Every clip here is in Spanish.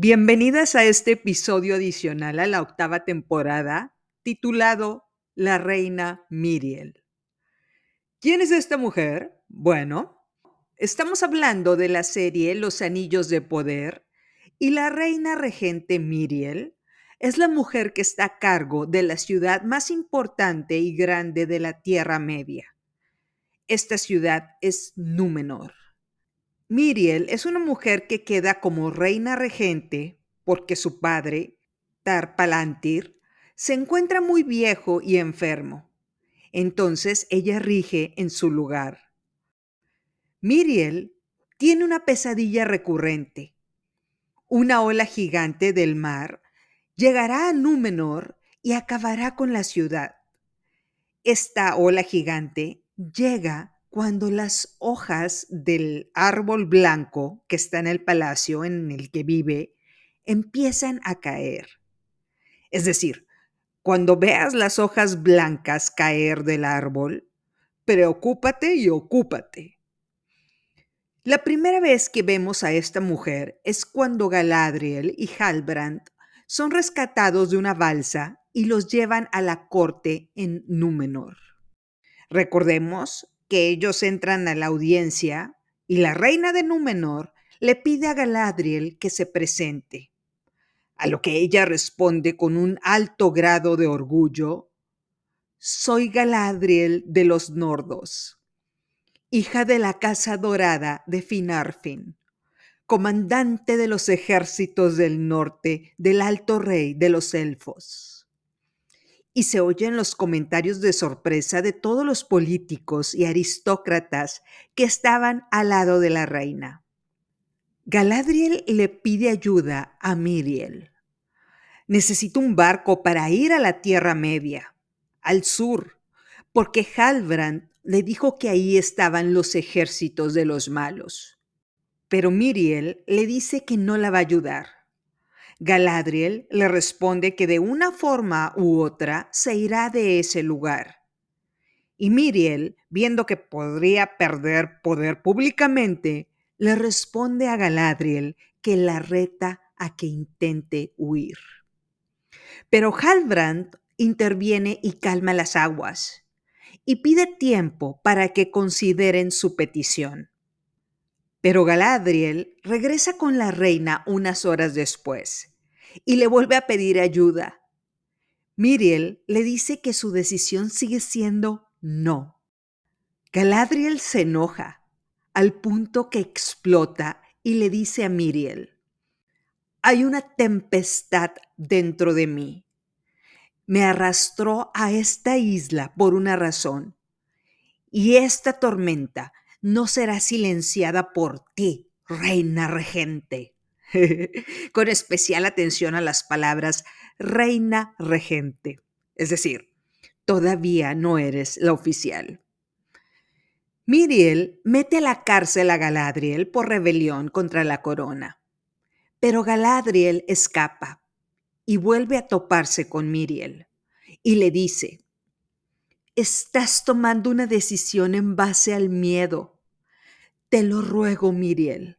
Bienvenidas a este episodio adicional a la octava temporada titulado La Reina Miriel. ¿Quién es esta mujer? Bueno, estamos hablando de la serie Los Anillos de Poder y la reina regente Miriel es la mujer que está a cargo de la ciudad más importante y grande de la Tierra Media. Esta ciudad es Númenor. Miriel es una mujer que queda como reina regente porque su padre, Tarpalantir, se encuentra muy viejo y enfermo. Entonces ella rige en su lugar. Miriel tiene una pesadilla recurrente. Una ola gigante del mar llegará a Númenor y acabará con la ciudad. Esta ola gigante llega cuando las hojas del árbol blanco que está en el palacio en el que vive empiezan a caer. Es decir, cuando veas las hojas blancas caer del árbol, preocúpate y ocúpate. La primera vez que vemos a esta mujer es cuando Galadriel y Halbrand son rescatados de una balsa y los llevan a la corte en Númenor. Recordemos que ellos entran a la audiencia y la reina de Númenor le pide a Galadriel que se presente. A lo que ella responde con un alto grado de orgullo, soy Galadriel de los Nordos, hija de la Casa Dorada de Finarfin, comandante de los ejércitos del norte del Alto Rey de los Elfos y se oyen los comentarios de sorpresa de todos los políticos y aristócratas que estaban al lado de la reina. Galadriel le pide ayuda a Miriel. Necesito un barco para ir a la Tierra Media, al sur, porque Halbrand le dijo que ahí estaban los ejércitos de los malos. Pero Miriel le dice que no la va a ayudar Galadriel le responde que de una forma u otra se irá de ese lugar. Y Miriel, viendo que podría perder poder públicamente, le responde a Galadriel que la reta a que intente huir. Pero Halbrand interviene y calma las aguas y pide tiempo para que consideren su petición. Pero Galadriel regresa con la reina unas horas después y le vuelve a pedir ayuda. Miriel le dice que su decisión sigue siendo no. Galadriel se enoja al punto que explota y le dice a Miriel, hay una tempestad dentro de mí. Me arrastró a esta isla por una razón y esta tormenta no será silenciada por ti, reina regente. Con especial atención a las palabras reina regente. Es decir, todavía no eres la oficial. Miriel mete a la cárcel a Galadriel por rebelión contra la corona. Pero Galadriel escapa y vuelve a toparse con Miriel y le dice, Estás tomando una decisión en base al miedo. Te lo ruego, Miriel.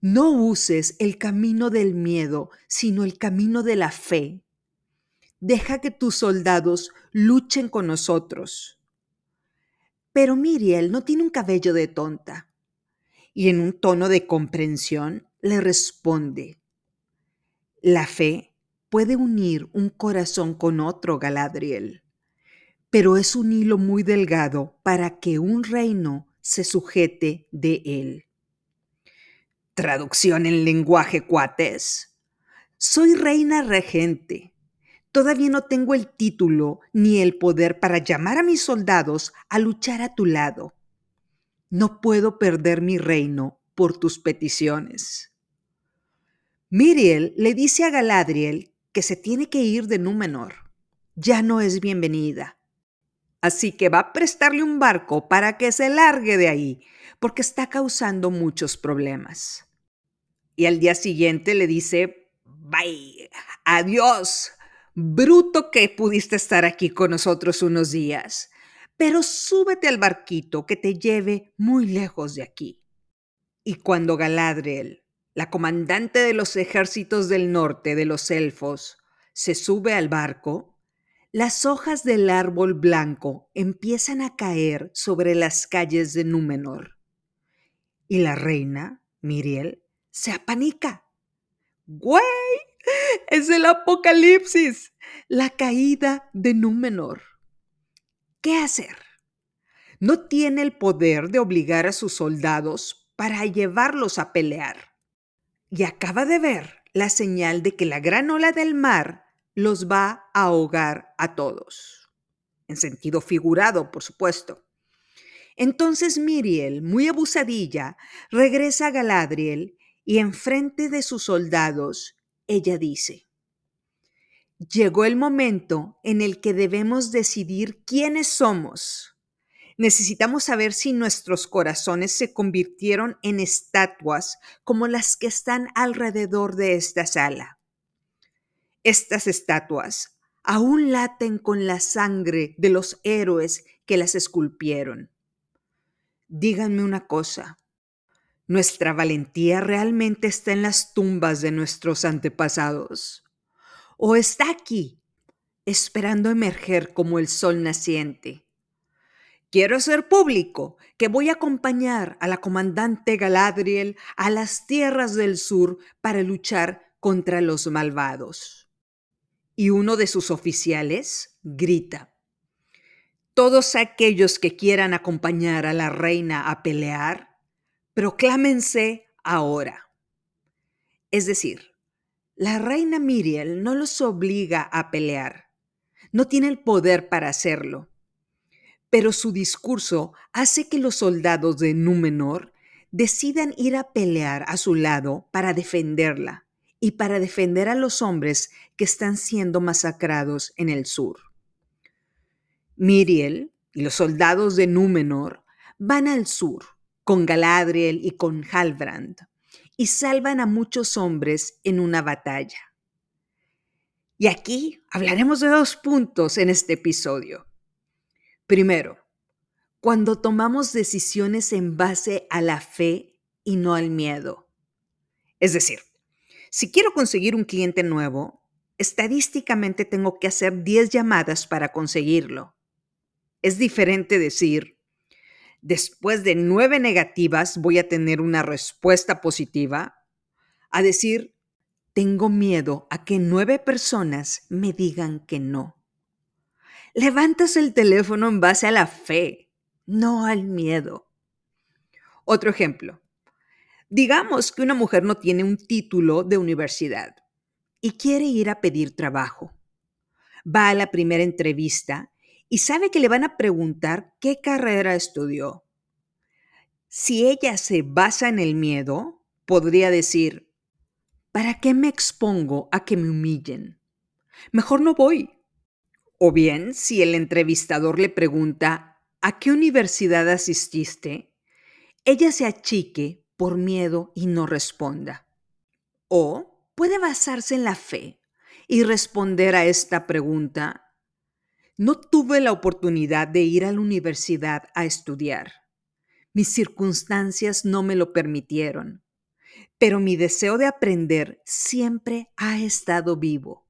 No uses el camino del miedo, sino el camino de la fe. Deja que tus soldados luchen con nosotros. Pero Miriel no tiene un cabello de tonta. Y en un tono de comprensión le responde, la fe puede unir un corazón con otro, Galadriel pero es un hilo muy delgado para que un reino se sujete de él. Traducción en lenguaje cuates. Soy reina regente. Todavía no tengo el título ni el poder para llamar a mis soldados a luchar a tu lado. No puedo perder mi reino por tus peticiones. Miriel le dice a Galadriel que se tiene que ir de Númenor. Ya no es bienvenida Así que va a prestarle un barco para que se largue de ahí, porque está causando muchos problemas. Y al día siguiente le dice, bye, adiós, bruto que pudiste estar aquí con nosotros unos días, pero súbete al barquito que te lleve muy lejos de aquí. Y cuando Galadriel la comandante de los ejércitos del norte de los elfos, se sube al barco, las hojas del árbol blanco empiezan a caer sobre las calles de Númenor. Y la reina, Miriel, se apanica. ¡Güey! Es el apocalipsis, la caída de Númenor. ¿Qué hacer? No tiene el poder de obligar a sus soldados para llevarlos a pelear. Y acaba de ver la señal de que la gran ola del mar los va a ahogar a todos. En sentido figurado, por supuesto. Entonces Miriel, muy abusadilla, regresa a Galadriel y enfrente de sus soldados, ella dice, Llegó el momento en el que debemos decidir quiénes somos. Necesitamos saber si nuestros corazones se convirtieron en estatuas como las que están alrededor de esta sala. Estas estatuas aún laten con la sangre de los héroes que las esculpieron. Díganme una cosa, ¿nuestra valentía realmente está en las tumbas de nuestros antepasados? ¿O está aquí, esperando emerger como el sol naciente? Quiero hacer público que voy a acompañar a la comandante Galadriel a las tierras del sur para luchar contra los malvados y uno de sus oficiales grita, Todos aquellos que quieran acompañar a la reina a pelear, proclámense ahora. Es decir, la reina Miriel no los obliga a pelear, no tiene el poder para hacerlo, pero su discurso hace que los soldados de Númenor decidan ir a pelear a su lado para defenderla y para defender a los hombres que están siendo masacrados en el sur. Miriel y los soldados de Númenor van al sur con Galadriel y con Halbrand y salvan a muchos hombres en una batalla. Y aquí hablaremos de dos puntos en este episodio. Primero, cuando tomamos decisiones en base a la fe y no al miedo. Es decir, si quiero conseguir un cliente nuevo, estadísticamente tengo que hacer 10 llamadas para conseguirlo. Es diferente decir, después de nueve negativas voy a tener una respuesta positiva, a decir, tengo miedo a que nueve personas me digan que no. Levantas el teléfono en base a la fe, no al miedo. Otro ejemplo. Digamos que una mujer no tiene un título de universidad y quiere ir a pedir trabajo. Va a la primera entrevista y sabe que le van a preguntar qué carrera estudió. Si ella se basa en el miedo, podría decir, ¿para qué me expongo a que me humillen? Mejor no voy. O bien, si el entrevistador le pregunta, ¿a qué universidad asististe? Ella se achique por miedo y no responda. O puede basarse en la fe y responder a esta pregunta. No tuve la oportunidad de ir a la universidad a estudiar. Mis circunstancias no me lo permitieron, pero mi deseo de aprender siempre ha estado vivo.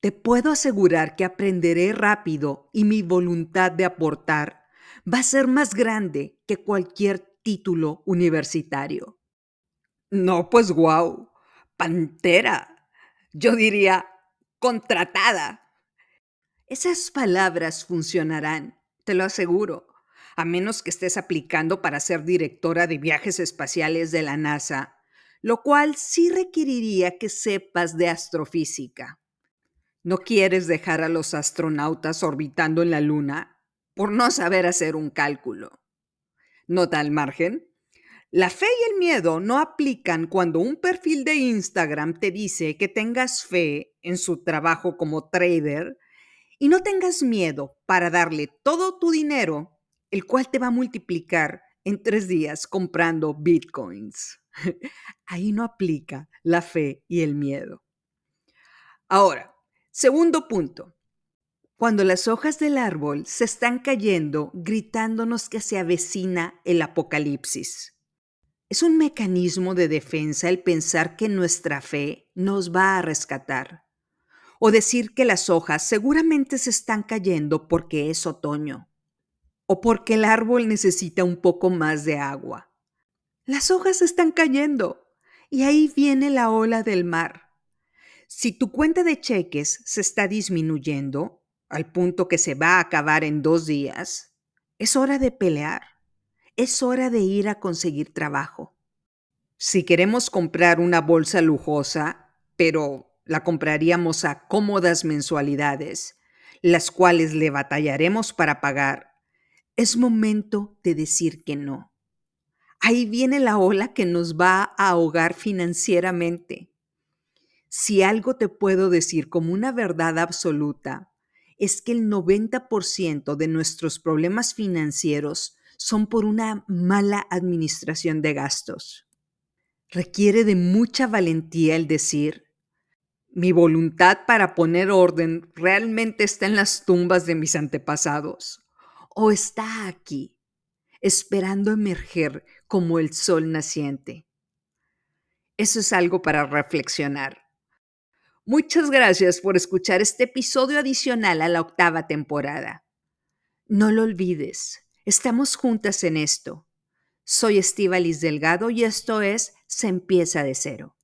Te puedo asegurar que aprenderé rápido y mi voluntad de aportar va a ser más grande que cualquier título universitario. No, pues wow, pantera. Yo diría contratada. Esas palabras funcionarán, te lo aseguro, a menos que estés aplicando para ser directora de viajes espaciales de la NASA, lo cual sí requeriría que sepas de astrofísica. ¿No quieres dejar a los astronautas orbitando en la Luna por no saber hacer un cálculo? Nota al margen. La fe y el miedo no aplican cuando un perfil de Instagram te dice que tengas fe en su trabajo como trader y no tengas miedo para darle todo tu dinero, el cual te va a multiplicar en tres días comprando bitcoins. Ahí no aplica la fe y el miedo. Ahora, segundo punto cuando las hojas del árbol se están cayendo gritándonos que se avecina el apocalipsis. Es un mecanismo de defensa el pensar que nuestra fe nos va a rescatar o decir que las hojas seguramente se están cayendo porque es otoño o porque el árbol necesita un poco más de agua. Las hojas están cayendo y ahí viene la ola del mar. Si tu cuenta de cheques se está disminuyendo al punto que se va a acabar en dos días, es hora de pelear. Es hora de ir a conseguir trabajo. Si queremos comprar una bolsa lujosa, pero la compraríamos a cómodas mensualidades, las cuales le batallaremos para pagar, es momento de decir que no. Ahí viene la ola que nos va a ahogar financieramente. Si algo te puedo decir como una verdad absoluta, es que el 90% de nuestros problemas financieros son por una mala administración de gastos. Requiere de mucha valentía el decir, mi voluntad para poner orden realmente está en las tumbas de mis antepasados o está aquí, esperando emerger como el sol naciente. Eso es algo para reflexionar. Muchas gracias por escuchar este episodio adicional a la octava temporada. No lo olvides, estamos juntas en esto. Soy Estíbalis Delgado y esto es Se empieza de cero.